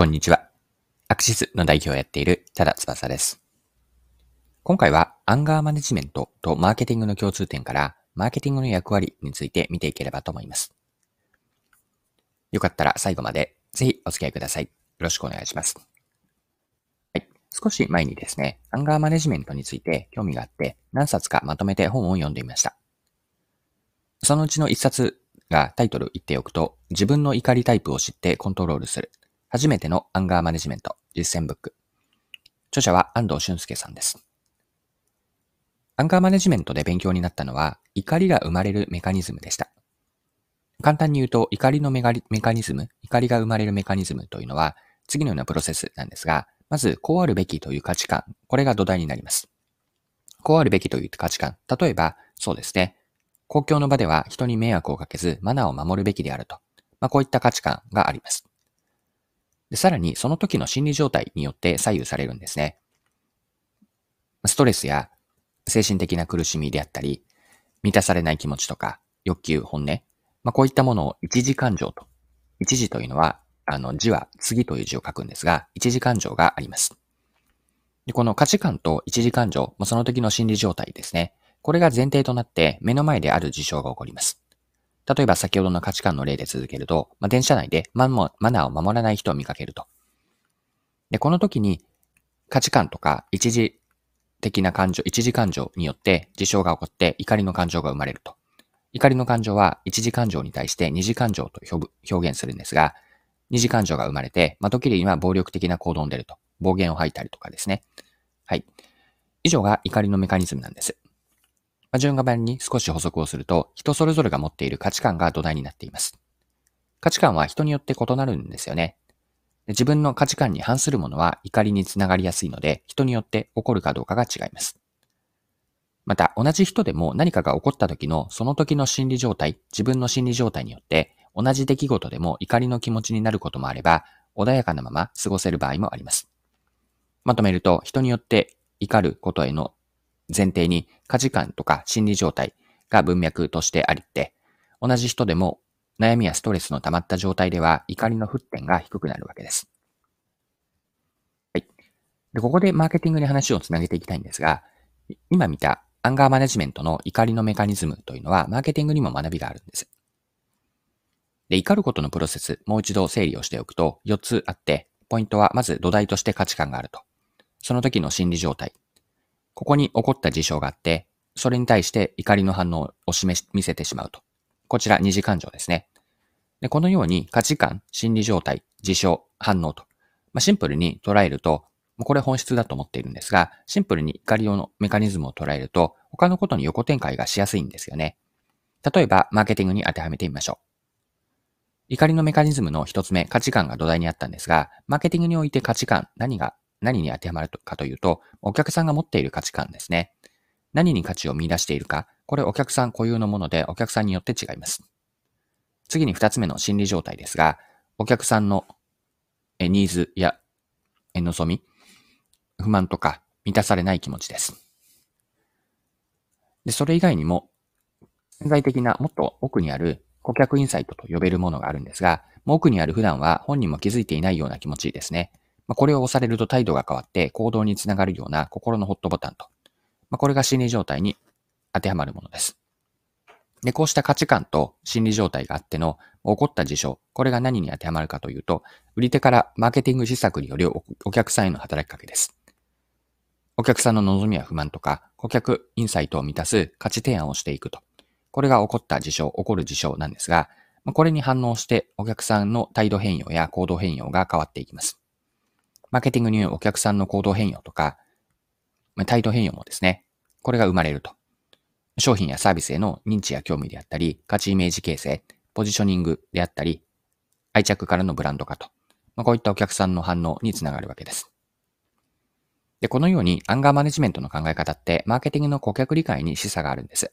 こんにちは。アクシスの代表をやっている多田翼です。今回はアンガーマネジメントとマーケティングの共通点からマーケティングの役割について見ていければと思います。よかったら最後までぜひお付き合いください。よろしくお願いします。はい。少し前にですね、アンガーマネジメントについて興味があって何冊かまとめて本を読んでみました。そのうちの一冊がタイトル言っておくと、自分の怒りタイプを知ってコントロールする初めてのアンガーマネジメント実践ブック。著者は安藤俊介さんです。アンガーマネジメントで勉強になったのは、怒りが生まれるメカニズムでした。簡単に言うと、怒りのメカニズム、怒りが生まれるメカニズムというのは、次のようなプロセスなんですが、まず、こうあるべきという価値観、これが土台になります。こうあるべきという価値観、例えば、そうですね、公共の場では人に迷惑をかけず、マナーを守るべきであると。まあ、こういった価値観があります。で、さらにその時の心理状態によって左右されるんですね。ストレスや精神的な苦しみであったり、満たされない気持ちとか、欲求、本音、まあ、こういったものを一時感情と。一時というのは、あの、字は次という字を書くんですが、一時感情があります。でこの価値観と一時感情、ま、その時の心理状態ですね。これが前提となって目の前である事象が起こります。例えば先ほどの価値観の例で続けると、まあ、電車内でマナーを守らない人を見かけると。で、この時に価値観とか一時的な感情、一時感情によって事象が起こって怒りの感情が生まれると。怒りの感情は一時感情に対して二次感情と表現するんですが、二次感情が生まれて、まあ、時には暴力的な行動に出ると。暴言を吐いたりとかですね。はい。以上が怒りのメカニズムなんです。まあ、順番に少し補足をすると、人それぞれが持っている価値観が土台になっています。価値観は人によって異なるんですよね。自分の価値観に反するものは怒りにつながりやすいので、人によって起こるかどうかが違います。また、同じ人でも何かが起こった時のその時の心理状態、自分の心理状態によって、同じ出来事でも怒りの気持ちになることもあれば、穏やかなまま過ごせる場合もあります。まとめると、人によって怒ることへの前提に価値観とか心理状態が文脈としてありって、同じ人でも悩みやストレスの溜まった状態では怒りの沸点が低くなるわけです。はい。で、ここでマーケティングに話をつなげていきたいんですが、今見たアンガーマネジメントの怒りのメカニズムというのはマーケティングにも学びがあるんです。で、怒ることのプロセス、もう一度整理をしておくと4つあって、ポイントはまず土台として価値観があると。その時の心理状態、ここに起こった事象があって、それに対して怒りの反応を示し、見せてしまうと。こちら二次感情ですね。でこのように価値観、心理状態、事象、反応と、まあ、シンプルに捉えると、これ本質だと思っているんですが、シンプルに怒りのメカニズムを捉えると、他のことに横展開がしやすいんですよね。例えば、マーケティングに当てはめてみましょう。怒りのメカニズムの一つ目、価値観が土台にあったんですが、マーケティングにおいて価値観、何が何に当てはまるかというと、お客さんが持っている価値観ですね。何に価値を見出しているか、これお客さん固有のものでお客さんによって違います。次に二つ目の心理状態ですが、お客さんのニーズや望み、不満とか満たされない気持ちです。で、それ以外にも、潜在的なもっと奥にある顧客インサイトと呼べるものがあるんですが、もう奥にある普段は本人も気づいていないような気持ちですね。まあ、これを押されると態度が変わって行動につながるような心のホットボタンと。まあ、これが心理状態に当てはまるものです。で、こうした価値観と心理状態があっての起こった事象、これが何に当てはまるかというと、売り手からマーケティング施策によるお客さんへの働きかけです。お客さんの望みや不満とか、顧客インサイトを満たす価値提案をしていくと。これが起こった事象、起こる事象なんですが、これに反応してお客さんの態度変容や行動変容が変わっていきます。マーケティングによるお客さんの行動変容とか、態度変容もですね、これが生まれると。商品やサービスへの認知や興味であったり、価値イメージ形成、ポジショニングであったり、愛着からのブランド化と、まあ、こういったお客さんの反応につながるわけです。で、このようにアンガーマネジメントの考え方って、マーケティングの顧客理解に示唆があるんです。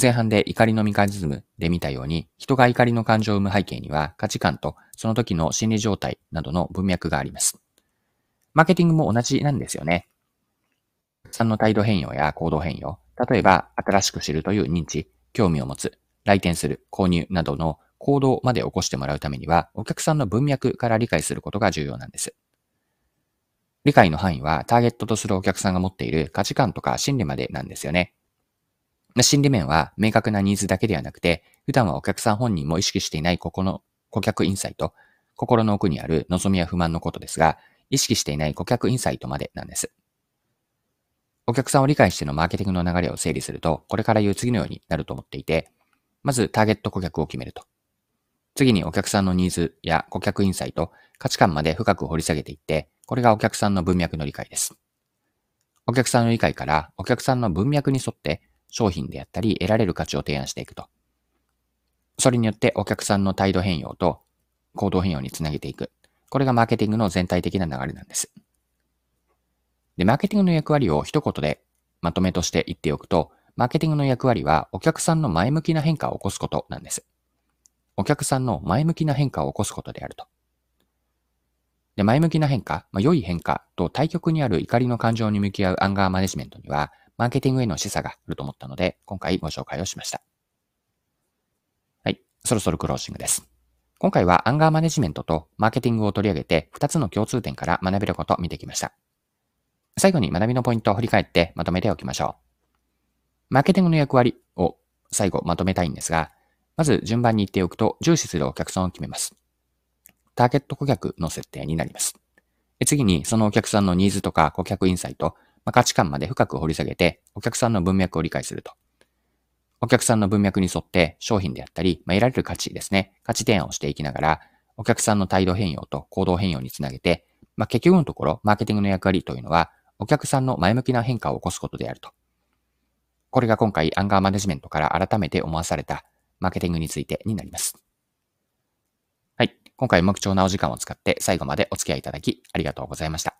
前半で怒りのメカニズムで見たように、人が怒りの感情を生む背景には価値観とその時の心理状態などの文脈があります。マーケティングも同じなんですよね。さんの態度変容や行動変容、例えば新しく知るという認知、興味を持つ、来店する、購入などの行動まで起こしてもらうためには、お客さんの文脈から理解することが重要なんです。理解の範囲はターゲットとするお客さんが持っている価値観とか心理までなんですよね。心理面は明確なニーズだけではなくて、普段はお客さん本人も意識していないここの顧客インサイト、心の奥にある望みや不満のことですが、意識していない顧客インサイトまでなんです。お客さんを理解してのマーケティングの流れを整理すると、これから言う次のようになると思っていて、まずターゲット顧客を決めると。次にお客さんのニーズや顧客インサイト、価値観まで深く掘り下げていって、これがお客さんの文脈の理解です。お客さんの理解からお客さんの文脈に沿って商品であったり得られる価値を提案していくと。それによってお客さんの態度変容と行動変容につなげていく。これがマーケティングの全体的な流れなんです。で、マーケティングの役割を一言でまとめとして言っておくと、マーケティングの役割はお客さんの前向きな変化を起こすことなんです。お客さんの前向きな変化を起こすことであると。で、前向きな変化、まあ、良い変化と対極にある怒りの感情に向き合うアンガーマネジメントには、マーケティングへの示唆があると思ったので、今回ご紹介をしました。はい。そろそろクロージングです。今回はアンガーマネジメントとマーケティングを取り上げて2つの共通点から学べることを見てきました。最後に学びのポイントを振り返ってまとめておきましょう。マーケティングの役割を最後まとめたいんですが、まず順番に言っておくと重視するお客さんを決めます。ターゲット顧客の設定になります。次にそのお客さんのニーズとか顧客インサイト、まあ、価値観まで深く掘り下げて、お客さんの文脈を理解すると。お客さんの文脈に沿って商品であったり、まあ、得られる価値ですね。価値提案をしていきながら、お客さんの態度変容と行動変容につなげて、まあ、結局のところ、マーケティングの役割というのは、お客さんの前向きな変化を起こすことであると。これが今回アンガーマネジメントから改めて思わされたマーケティングについてになります。はい。今回も貴重なお時間を使って最後までお付き合いいただきありがとうございました。